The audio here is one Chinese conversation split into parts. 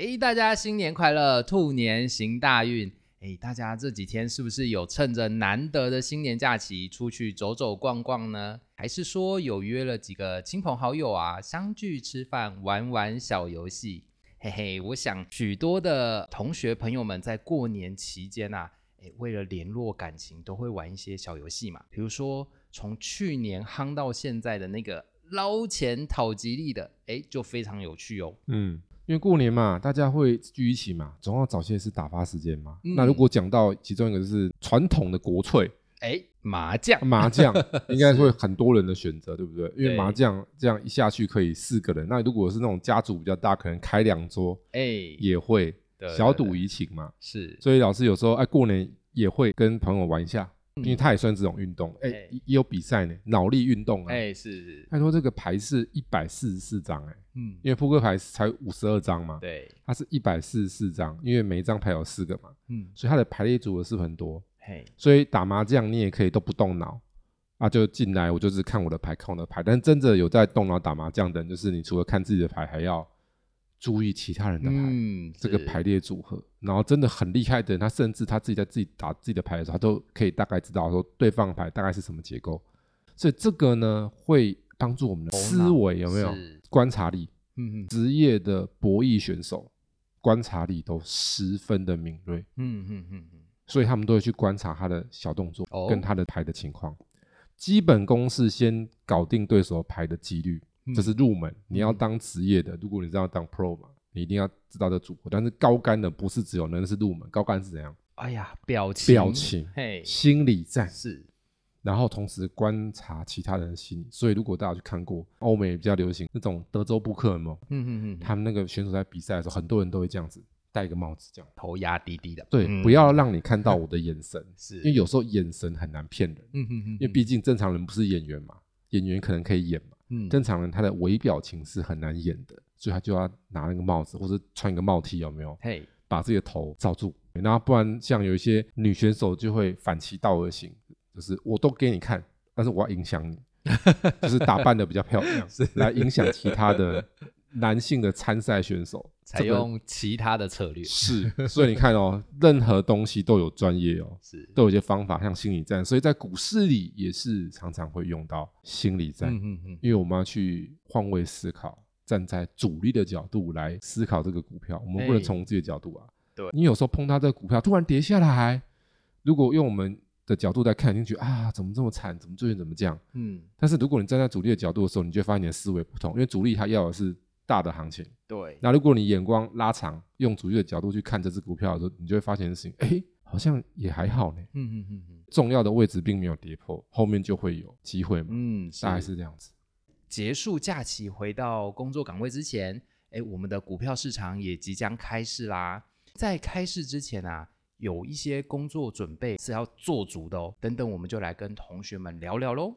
哎，大家新年快乐，兔年行大运。哎，大家这几天是不是有趁着难得的新年假期出去走走逛逛呢？还是说有约了几个亲朋好友啊，相聚吃饭，玩玩小游戏？嘿嘿，我想许多的同学朋友们在过年期间啊，哎，为了联络感情，都会玩一些小游戏嘛。比如说，从去年夯到现在的那个捞钱讨吉利的，哎，就非常有趣哦。嗯。因为过年嘛，大家会聚一起嘛，总要找些事打发时间嘛。那如果讲到其中一个就是传统的国粹，哎，麻将，麻将 应该会很多人的选择，对不对？因为麻将这样一下去可以四个人。那如果是那种家族比较大，可能开两桌，哎，也会小赌怡情嘛。是，所以老师有时候哎过年也会跟朋友玩一下。因为它也算这种运动，哎，也有比赛呢，脑力运动啊，哎，是是。他说这个牌是一百四十四张，哎，嗯，因为扑克牌才五十二张嘛，对，它是一百四十四张，因为每一张牌有四个嘛，嗯，所以它的排列组合是很多，嘿，所以打麻将你也可以都不动脑。啊，就进来我就是看我的牌，看我的牌，但真的有在动脑打麻将的人，就是你除了看自己的牌，还要。注意其他人的牌，这个排列组合，然后真的很厉害的人，他甚至他自己在自己打自己的牌的时候，他都可以大概知道说对方牌大概是什么结构，所以这个呢会帮助我们的思维有没有？观察力？嗯嗯，职业的博弈选手观察力都十分的敏锐，嗯嗯嗯嗯，所以他们都会去观察他的小动作跟他的牌的情况，基本公式先搞定对手牌的几率。这是入门，你要当职业的，如果你是要当 pro 嘛，你一定要知道这组合。但是高干的不是只有那是入门，高干是怎样？哎呀，表情，表情，嘿，心理战是，然后同时观察其他人的心理。所以如果大家去看过欧美比较流行那种德州扑克嘛，嗯嗯嗯，他们那个选手在比赛的时候，很多人都会这样子戴一个帽子，这样头压低低的，对，不要让你看到我的眼神，是因为有时候眼神很难骗人，嗯嗯嗯，因为毕竟正常人不是演员嘛，演员可能可以演嘛。正常人他的微表情是很难演的，所以他就要拿那个帽子或者穿一个帽 T，有没有？嘿，把自己的头罩住，然后不然像有一些女选手就会反其道而行，就是我都给你看，但是我要影响你，就是打扮的比较漂亮，是来影响其他的。男性的参赛选手采用其他的策略。是，所以你看哦，任何东西都有专业哦，是。都有一些方法，像心理战，所以在股市里也是常常会用到心理战，嗯嗯嗯，因为我们要去换位思考，站在主力的角度来思考这个股票，我们不能从自己的角度啊，对，你有时候碰到这个股票突然跌下来，如果用我们的角度在看，进去啊，怎么这么惨，怎么最近怎么这样，嗯，但是如果你站在主力的角度的时候，你就发现你的思维不同，因为主力他要的是。大的行情，对。那如果你眼光拉长，用主力的角度去看这只股票的时候，你就会发现事情，哎，好像也还好呢。嗯嗯嗯嗯。重要的位置并没有跌破，后面就会有机会嘛。嗯，大概是这样子。结束假期回到工作岗位之前，哎，我们的股票市场也即将开市啦。在开市之前啊，有一些工作准备是要做足的哦。等等，我们就来跟同学们聊聊喽。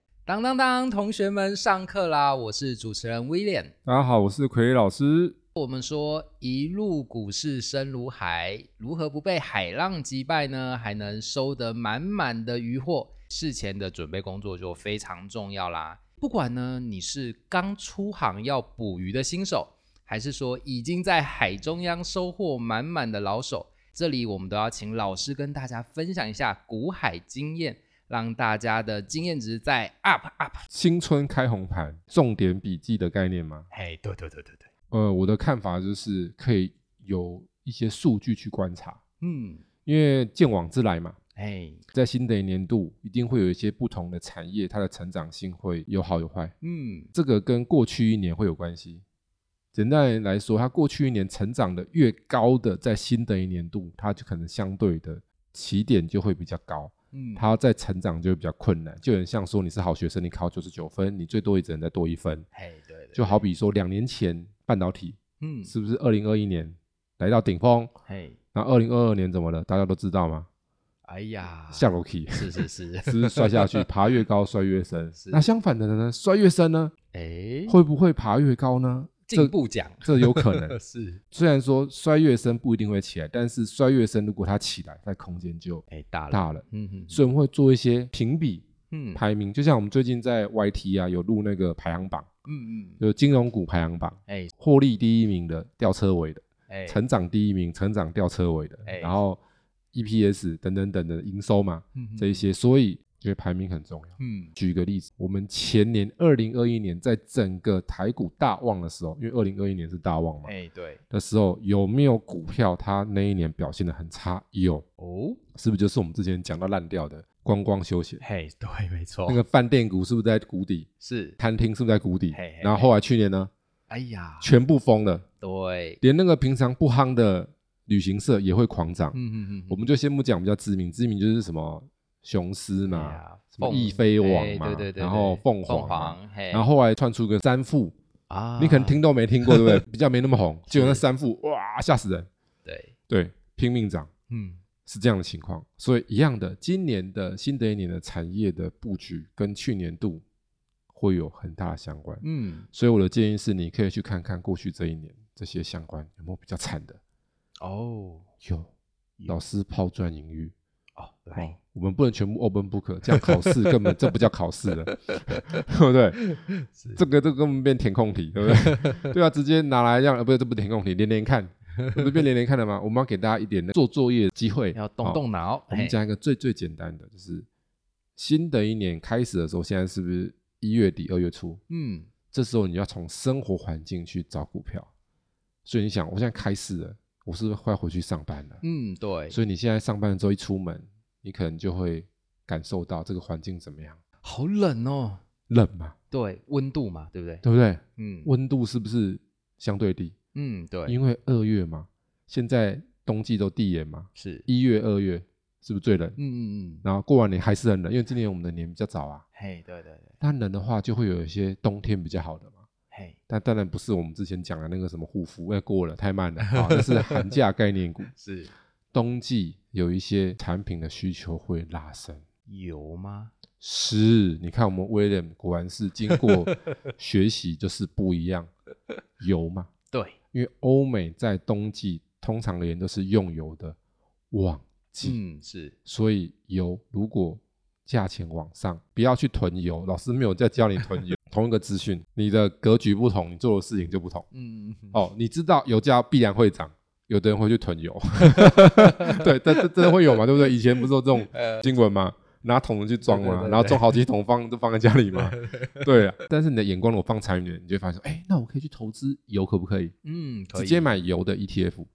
当当当，同学们上课啦！我是主持人威廉。大家好，我是奎老师。我们说一路股市深如海，如何不被海浪击败呢？还能收得满满的渔获，事前的准备工作就非常重要啦。不管呢你是刚出航要捕鱼的新手，还是说已经在海中央收获满满的老手，这里我们都要请老师跟大家分享一下股海经验。让大家的经验值在 up up。新春开红盘，重点笔记的概念吗？嘿，对对对对对。呃，我的看法就是可以有一些数据去观察。嗯，因为见往之来嘛。哎，在新的一年度，一定会有一些不同的产业，它的成长性会有好有坏。嗯，这个跟过去一年会有关系。简单来说，它过去一年成长的越高的，在新的一年度，它就可能相对的起点就会比较高。嗯，他要再成长就会比较困难，就很像说你是好学生，你考九十九分，你最多也只能再多一分。嘿，对，就好比说两年前半导体，嗯，是不是二零二一年来到顶峰？嘿，那二零二二年怎么了？大家都知道吗？哎呀，下楼梯，是是 是，是摔下去，爬越高摔越深。那相反的呢？摔越深呢？哎，会不会爬越高呢？进步奖，这有可能 是。虽然说摔越深不一定会起来，但是摔越深，如果它起来，那空间就哎大了大了。嗯嗯，所以我们会做一些评比，嗯，排名，就像我们最近在 YT 啊有录那个排行榜，嗯嗯，有金融股排行榜，哎，获利第一名的吊车尾的，哎，成长第一名，成长吊车尾的，然后 EPS 等等等的营收嘛，这一些，所以。因为排名很重要。嗯，举个例子，我们前年二零二一年在整个台股大旺的时候，因为二零二一年是大旺嘛，哎，对，的时候有没有股票它那一年表现的很差？有哦，是不是就是我们之前讲到烂掉的观光休闲？嘿，对，没错。那个饭店股是不是在谷底？是，餐厅是不是在谷底？然后后来去年呢？哎呀，全部封了。对，连那个平常不夯的旅行社也会狂涨。嗯嗯嗯，我们就先不讲比较知名，知名就是什么？雄狮嘛，什么翼飞王嘛，然后凤凰，然后后来窜出个三富啊，你可能听都没听过，对不对？比较没那么红，就有那三富，哇，吓死人！对对，拼命涨，嗯，是这样的情况。所以一样的，今年的新的一年的产业的布局跟去年度会有很大的相关，嗯，所以我的建议是，你可以去看看过去这一年这些相关有没有比较惨的。哦，有，老师抛砖引玉。哦，来。我们不能全部 open book，这样考试根本 这不叫考试了，对不对？这个这个根本变填空题，对不对？对啊，直接拿来让呃，不是这不填空题，连连看，不是变连连看了吗？我们要给大家一点做作业的机会，要动动脑。我们讲一个最最简单的，就是新的一年开始的时候，现在是不是一月底二月初？嗯，这时候你要从生活环境去找股票，所以你想，我现在开始了，我是不是快回去上班了？嗯，对。所以你现在上班的时候一出门。你可能就会感受到这个环境怎么样？好冷哦，冷嘛？对，温度嘛，对不对？对不对？嗯，温度是不是相对低？嗯，对，因为二月嘛，现在冬季都递延嘛，是一月、二月是不是最冷？嗯嗯嗯。然后过完年还是很冷，因为今年我们的年比较早啊。嘿，对对对。但冷的话，就会有一些冬天比较好的嘛。嘿，但当然不是我们之前讲的那个什么护肤，因为过了太慢了啊，那是寒假概念股。是。冬季有一些产品的需求会拉升，油吗？是，你看我们威廉果然是经过 学习，就是不一样，油嘛。对，因为欧美在冬季通常而言都是用油的旺季，嗯，是，所以油如果价钱往上，不要去囤油。老师没有在教你囤油，同一个资讯，你的格局不同，你做的事情就不同。嗯，哦，你知道油价必然会涨。有的人会去囤油，对，但这真的会有嘛？对不对？以前不是有这种 新闻吗？拿桶子去装嘛，然后装好几桶放，都放在家里嘛。对啊，但是你的眼光如果放长远，你就发现，哎，那我可以去投资油，可不可以？嗯，直接买油的 ETF，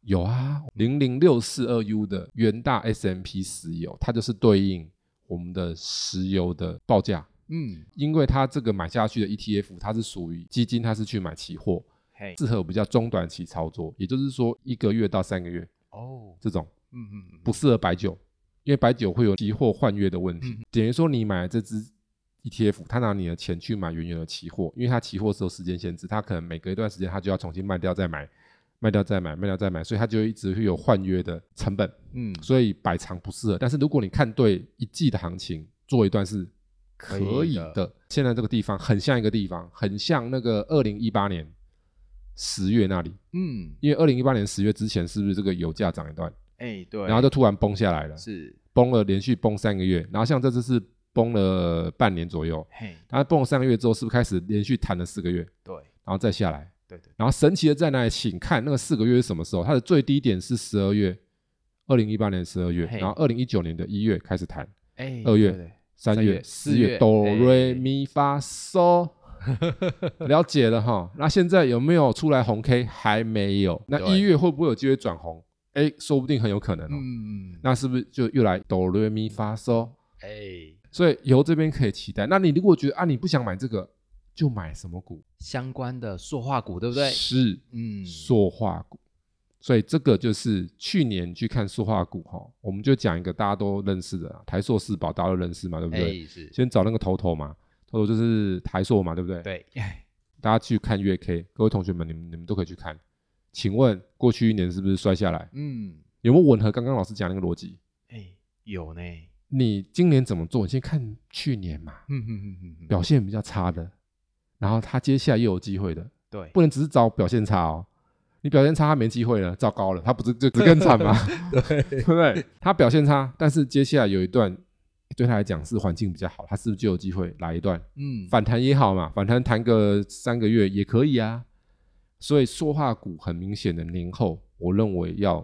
有啊，零零六四二 U 的元大 S M P 石油，它就是对应我们的石油的报价。嗯，因为它这个买下去的 ETF，它是属于基金，它是去买期货。适合比较中短期操作，也就是说一个月到三个月哦，这种，嗯嗯，不适合白酒，因为白酒会有期货换月的问题。等于说你买这只 ETF，他拿你的钱去买原有的期货，因为它期货是有时间限制，它可能每隔一段时间它就要重新卖掉再买，卖掉再买，卖掉再买，所以它就一直会有换约的成本。嗯，所以百长不适合。但是如果你看对一季的行情，做一段是可以的。现在这个地方很像一个地方，很像那个二零一八年。十月那里，嗯，因为二零一八年十月之前是不是这个油价涨一段？哎，对，然后就突然崩下来了，是崩了，连续崩三个月，然后像这次是崩了半年左右，嘿，然后崩了三个月之后，是不是开始连续弹了四个月？对，然后再下来，对对，然后神奇的在哪里？请看那个四个月是什么时候？它的最低点是十二月，二零一八年十二月，然后二零一九年的一月开始弹，哎，二月、三月、四月，哆瑞咪发嗦。了解了哈，那现在有没有出来红 K？还没有。那一月会不会有机会转红？哎，说不定很有可能哦。嗯，那是不是就又来哆瑞咪发嗦？哎，所以由这边可以期待。那你如果觉得啊，你不想买这个，就买什么股？相关的塑化股，对不对？是，嗯，塑化股，所以这个就是去年去看塑化股哈，我们就讲一个大家都认识的台塑四宝，大家都认识嘛，对不对？是。先找那个头头嘛，头头就是台塑嘛，对不对？对。大家去看月 K，各位同学们，你们你们都可以去看。请问过去一年是不是摔下来？嗯。有没有吻合刚刚老师讲那个逻辑？哎，有呢。你今年怎么做？你先看去年嘛。嗯嗯嗯嗯。表现比较差的，然后他接下来又有机会的。对。不能只是找表现差哦。你表现差，他没机会了，糟糕了，他不是就只更惨吗？对，对不对？他表现差，但是接下来有一段对他来讲是环境比较好，他是不是就有机会来一段？嗯，反弹也好嘛，反弹弹个三个月也可以啊。所以说话股很明显的年后，我认为要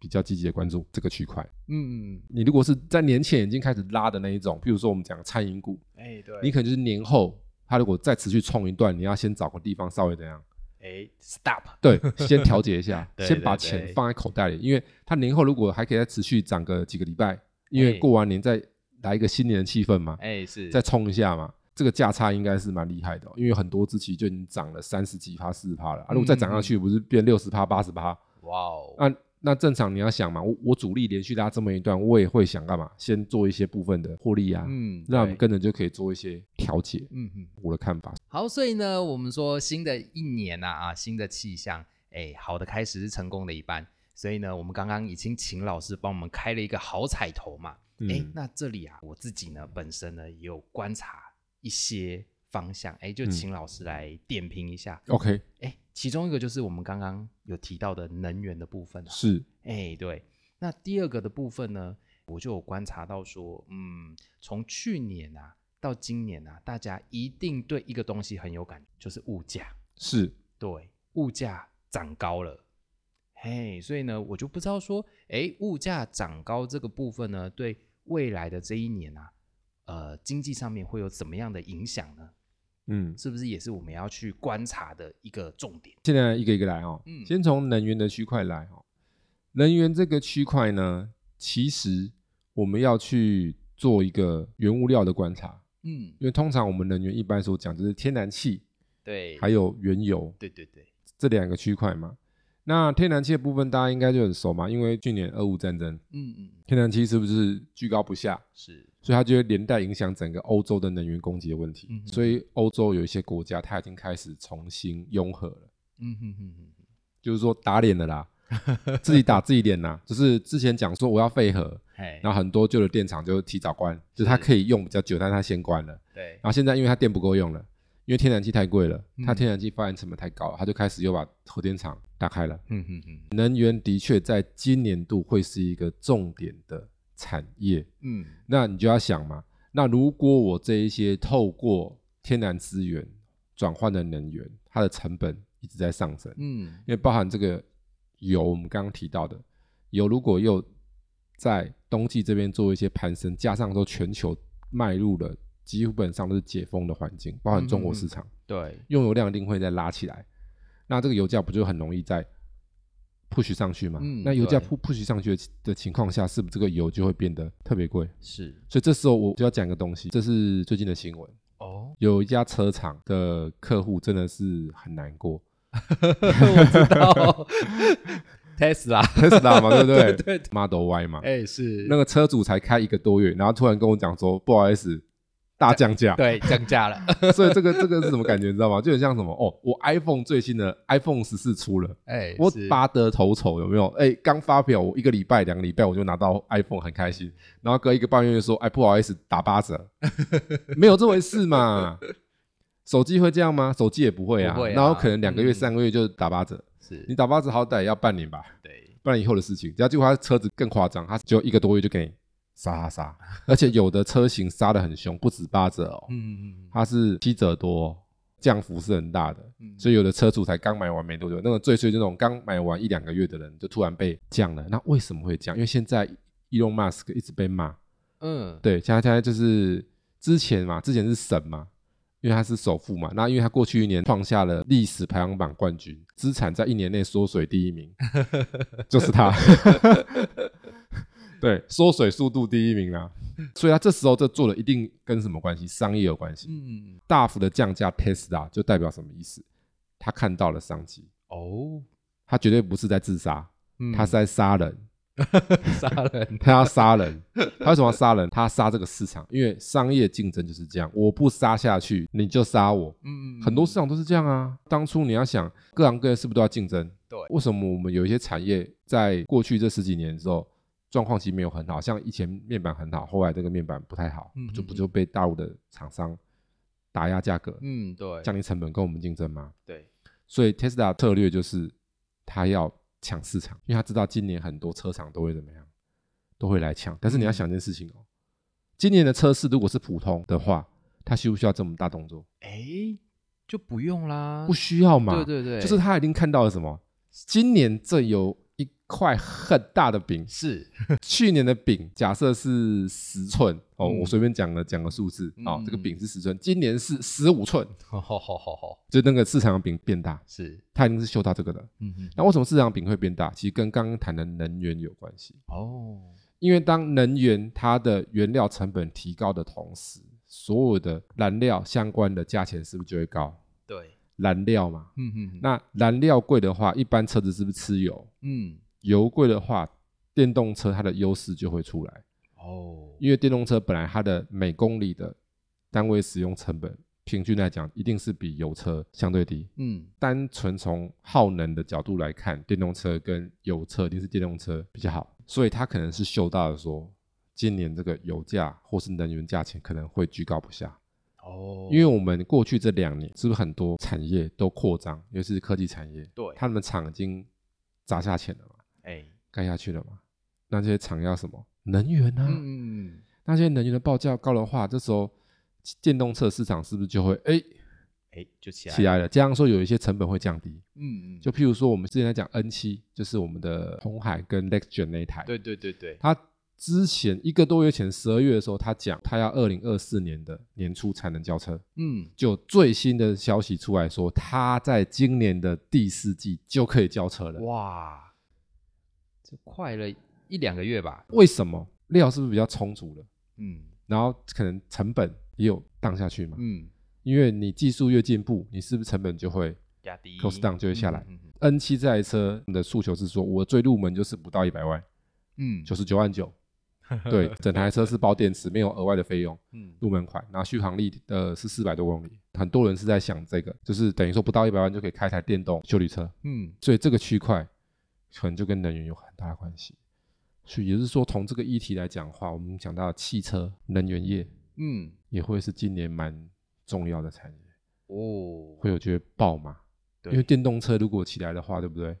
比较积极的关注这个区块。嗯，你如果是在年前已经开始拉的那一种，比如说我们讲餐饮股，哎，对，你可能就是年后，它如果再持续冲一段，你要先找个地方稍微怎样？哎，stop，对，先调节一下，先把钱放在口袋里，因为它年后如果还可以再持续涨个几个礼拜，因为过完年再来一个新年的气氛嘛，哎，是，再冲一下嘛，这个价差应该是蛮厉害的，因为很多支期就已经涨了三十几趴、四十趴了，啊，如果再涨上去，不是变六十趴、八十趴？哇哦，那。那正常你要想嘛，我我主力连续拉这么一段，我也会想干嘛？先做一些部分的获利啊，嗯，那我们跟着就可以做一些调节，嗯嗯，我的看法。好，所以呢，我们说新的一年呐，啊，新的气象，哎，好的开始是成功的一半。所以呢，我们刚刚已经请老师帮我们开了一个好彩头嘛，哎，那这里啊，我自己呢本身呢也有观察一些方向，哎，就请老师来点评一下。OK，哎。其中一个就是我们刚刚有提到的能源的部分，是，哎，对。那第二个的部分呢，我就有观察到说，嗯，从去年啊到今年啊，大家一定对一个东西很有感，就是物价，是。对，物价涨高了，嘿，所以呢，我就不知道说，哎，物价涨高这个部分呢，对未来的这一年啊，呃，经济上面会有怎么样的影响呢？嗯，是不是也是我们要去观察的一个重点？现在一个一个来哦。嗯，先从能源的区块来哦。能源这个区块呢，其实我们要去做一个原物料的观察。嗯，因为通常我们能源一般所讲就是天然气，对，还有原油，对对对，这两个区块嘛。那天然气的部分，大家应该就很熟嘛，因为去年俄乌战争，嗯嗯，天然气是不是居高不下？是。所以它就会连带影响整个欧洲的能源供给的问题。所以欧洲有一些国家，它已经开始重新拥核了。嗯哼哼哼，就是说打脸了啦，自己打自己脸呐。就是之前讲说我要废核，然后很多旧的电厂就提早关，就是它可以用比较久，但它先关了。对。然后现在因为它电不够用了，因为天然气太贵了，它天然气发电成本太高，它就开始又把核电厂打开了。嗯哼哼，能源的确在今年度会是一个重点的。产业，嗯，那你就要想嘛，那如果我这一些透过天然资源转换的能源，它的成本一直在上升，嗯，因为包含这个油，我们刚刚提到的油，如果又在冬季这边做一些攀升，加上说全球迈入了基本上都是解封的环境，包含中国市场，对，用油量一定会再拉起来，那这个油价不就很容易在。Push 上去嘛？那油价 push push 上去的情况下，是不是这个油就会变得特别贵？是，所以这时候我就要讲个东西，这是最近的新闻哦。有一家车厂的客户真的是很难过，我知道，Tesla，Tesla 嘛，对不对？对，Model Y 嘛，哎，是那个车主才开一个多月，然后突然跟我讲说，不好意思。大降价，对，降价了。所以这个这个是什么感觉？你知道吗？就很像什么哦，我 iPhone 最新的 iPhone 十四出了，哎，我拔得头筹，有没有？哎，刚发表，我一个礼拜、两个礼拜我就拿到 iPhone，很开心。然后隔一个半月说，哎，不好意思，打八折，没有这回事嘛？手机会这样吗？手机也不会啊。然后可能两个月、三个月就打八折，是你打八折好歹要半年吧？对，不然以后的事情。只要结果他车子更夸张，他只有一个多月就给你。杀杀杀！而且有的车型杀的很凶，不止八折哦，嗯嗯嗯，它是七折多，降幅是很大的，所以有的车主才刚买完没多久，那个最最这种刚买完一两个月的人，就突然被降了。那为什么会降？因为现在 Elon Musk 一直被骂，嗯，对，现在现在就是之前嘛，之前是神嘛，因为他是首富嘛，那因为他过去一年创下了历史排行榜冠军，资产在一年内缩水第一名，就是他。对，缩水速度第一名啊，所以他这时候这做的一定跟什么关系？商业有关系。嗯，大幅的降价，Tesla 就代表什么意思？他看到了商机。哦，他绝对不是在自杀，他是在杀人。杀人，他要杀人，他为什么要杀人？他杀这个市场，因为商业竞争就是这样，我不杀下去，你就杀我。嗯，很多市场都是这样啊。当初你要想，各行各业是不是都要竞争？对。为什么我们有一些产业在过去这十几年之后状况其实没有很好？像以前面板很好，后来这个面板不太好，就不就被大陆的厂商打压价格？嗯，对。降低成本跟我们竞争吗？对。所以 Tesla 策略就是他要。抢市场，因为他知道今年很多车厂都会怎么样，都会来抢。但是你要想一件事情哦，今年的车市如果是普通的话，他需不需要这么大动作？哎，就不用啦，不需要嘛。对对对，就是他已经看到了什么，今年这有。块很大的饼。是。去年的饼，假设是十寸哦，我随便讲了讲个数字哦，这个饼是十寸，今年是十五寸，好好好好，就那个市场的饼变大，是。它已经是嗅到这个的，嗯哼，那为什么市场饼会变大？其实跟刚刚谈的能源有关系。哦，因为当能源它的原料成本提高的同时，所有的燃料相关的价钱是不是就会高？对，燃料嘛，嗯哼，那燃料贵的话，一般车子是不是吃油？嗯。油贵的话，电动车它的优势就会出来哦，因为电动车本来它的每公里的单位使用成本，平均来讲一定是比油车相对低。嗯，单纯从耗能的角度来看，电动车跟油车一定是电动车比较好，所以它可能是嗅到了说，今年这个油价或是能源价钱可能会居高不下。哦，因为我们过去这两年是不是很多产业都扩张，尤其是科技产业，对，他们厂已经砸下钱了。哎，盖下去了嘛？那这些厂要什么能源呢？那些能源的报价高的话，这时候电动车市场是不是就会哎哎就起来起来了？这样说有一些成本会降低。嗯嗯。就譬如说我们之前在讲 N 七，就是我们的红海跟 Lexgen 那台。对对对对。他之前一个多月前十二月的时候，他讲他要二零二四年的年初才能交车。嗯。就最新的消息出来说，他在今年的第四季就可以交车了。哇！快了一两个月吧？为什么料是不是比较充足了？嗯，然后可能成本也有降下去嘛？嗯，因为你技术越进步，你是不是成本就会压低，cost down 就会下来。N 七这台车的诉求是说，我最入门就是不到一百万，嗯，九十九万九，对，整台车是包电池，没有额外的费用，嗯，入门款，然后续航力的是四百多公里，很多人是在想这个，就是等于说不到一百万就可以开台电动修理车，嗯，所以这个区块。可能就跟能源有很大的关系，所以也是说，从这个议题来讲的话，我们讲到汽车能源业，嗯，也会是今年蛮重要的产业。哦，会有觉得爆嘛？因为电动车如果起来的话，对不对？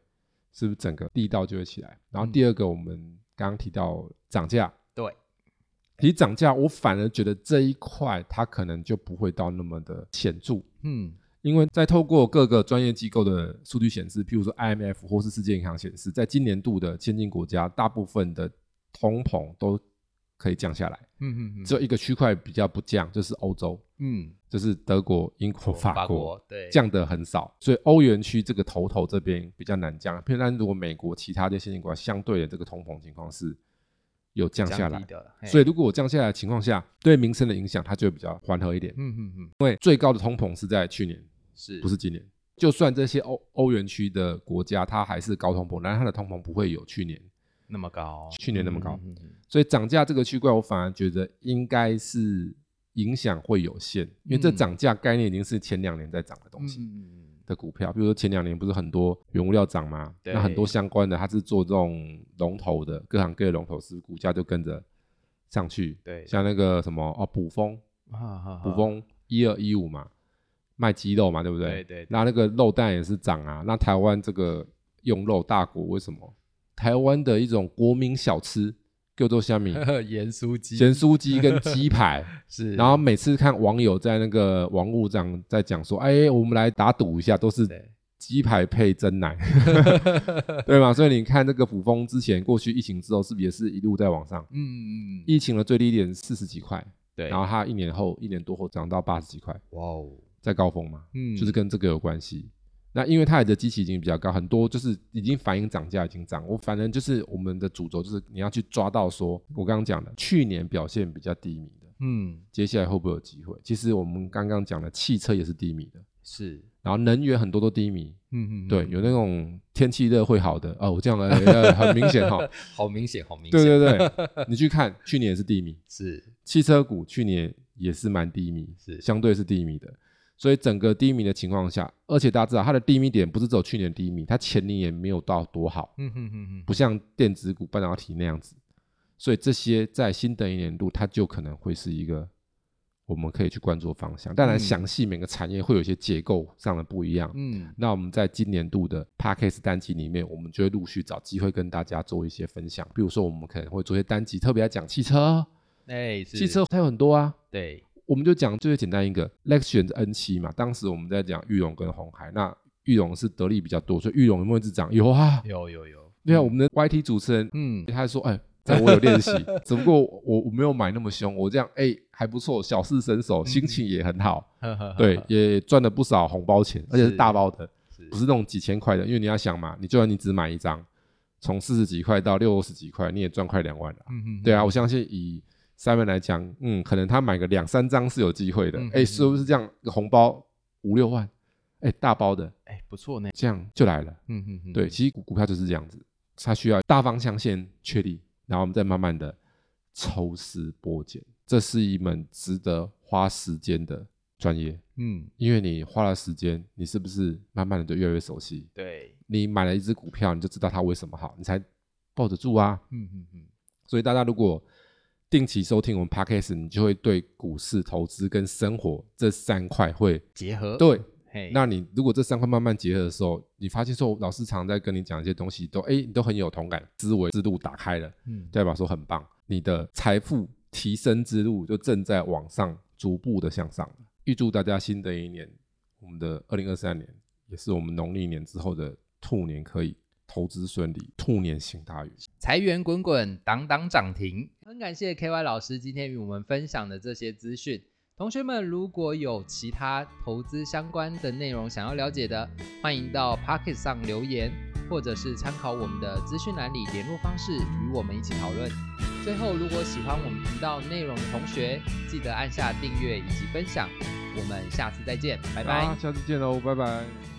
是不是整个地道就会起来？然后第二个，我们刚刚提到涨价，对，其实涨价，我反而觉得这一块它可能就不会到那么的显著，嗯。因为在透过各个专业机构的数据显示，譬如说 IMF 或是世界银行显示，在今年度的先进国家，大部分的通膨都可以降下来。嗯嗯嗯。只有一个区块比较不降，就是欧洲。嗯。就是德国、英国、法国。对。降的很少，所以欧元区这个头头这边比较难降。譬如，如果美国其他的先进国家相对的这个通膨情况是有降下来，所以如果我降下来的情况下，对民生的影响它就会比较缓和一点。嗯嗯嗯。因为最高的通膨是在去年。是不是今年？就算这些欧欧元区的国家，它还是高通膨，但它的通膨不会有去年那么高，去年那么高。所以涨价这个区块，我反而觉得应该是影响会有限，因为这涨价概念已经是前两年在涨的东西的股票，比如说前两年不是很多原物料涨吗？那很多相关的，它是做这种龙头的，各行各业龙头是股价就跟着上去。对，像那个什么哦，补风，补风一二一五嘛。卖鸡肉嘛，对不对？对对。那那个肉蛋也是涨啊。那台湾这个用肉大国，为什么？台湾的一种国民小吃，叫做虾米？盐酥鸡。盐酥鸡跟鸡排 是。然后每次看网友在那个网络上在讲说，哎，我们来打赌一下，都是鸡排配真奶，对吗？所以你看这个普丰之前过去疫情之后，是不是也是一路在往上？嗯嗯嗯。疫情的最低点四十几块，对。然后它一年后一年多后涨到八十几块。哇哦。在高峰嘛，嗯，就是跟这个有关系。那因为它的机器已经比较高，很多就是已经反映涨价已经涨。我反正就是我们的主轴就是你要去抓到说，我刚刚讲的去年表现比较低迷的，嗯，接下来会不会有机会？其实我们刚刚讲的汽车也是低迷的，是，然后能源很多都低迷，嗯嗯，对，有那种天气热会好的。哦，我这样呃很明显哈，好明显，好明显，对对对，你去看去年也是低迷，是。汽车股去年也是蛮低迷，是。相对是低迷的。所以整个低迷的情况下，而且大家知道它的低迷点不是只有去年低迷，它前年也没有到多好，嗯哼哼哼，不像电子股、半导体那样子。所以这些在新的一年度，它就可能会是一个我们可以去关注的方向。当然，详细每个产业会有一些结构上的不一样。嗯，那我们在今年度的 p a c k a g e 单集里面，我们就会陆续找机会跟大家做一些分享。比如说，我们可能会做一些单集，特别要讲汽车。哎，汽车它有很多啊。对。我们就讲最简单一个，Lexion N 七嘛。当时我们在讲玉龙跟红海，那玉龙是得利比较多，所以玉龙有没有一直涨？有啊，有有有。对啊，我们的 YT 主持人，嗯，他说，哎，我有练习，只不过我我没有买那么凶，我这样，哎，还不错，小试身手，心情也很好，对，也赚了不少红包钱，而且是大包的，不是那种几千块的。因为你要想嘛，你就算你只买一张，从四十几块到六十几块，你也赚快两万了。嗯嗯，对啊，我相信以。三面来讲，嗯，可能他买个两三张是有机会的，哎，是不是这样？红包五六万，哎，大包的，哎，不错呢，这样就来了。嗯嗯嗯，对，其实股股票就是这样子，它需要大方向先确立，然后我们再慢慢的抽丝剥茧，这是一门值得花时间的专业。嗯，因为你花了时间，你是不是慢慢的就越来越熟悉？对，你买了一只股票，你就知道它为什么好，你才抱得住啊。嗯嗯嗯，所以大家如果定期收听我们 podcast，你就会对股市投资跟生活这三块会结合。对，那你如果这三块慢慢结合的时候，你发现说老师常在跟你讲一些东西，都哎，你都很有同感，思维之路打开了，嗯，代表说很棒，你的财富提升之路就正在往上逐步的向上。预祝大家新的一年，我们的二零二三年，也是我们农历年之后的兔年，可以。投资顺利，兔年行大运，财源滚滚，档档涨停。很感谢 K Y 老师今天与我们分享的这些资讯。同学们如果有其他投资相关的内容想要了解的，欢迎到 Pocket 上留言，或者是参考我们的资讯栏里联络方式，与我们一起讨论。最后，如果喜欢我们频道内容的同学，记得按下订阅以及分享。我们下次再见，拜拜。下次见喽，拜拜。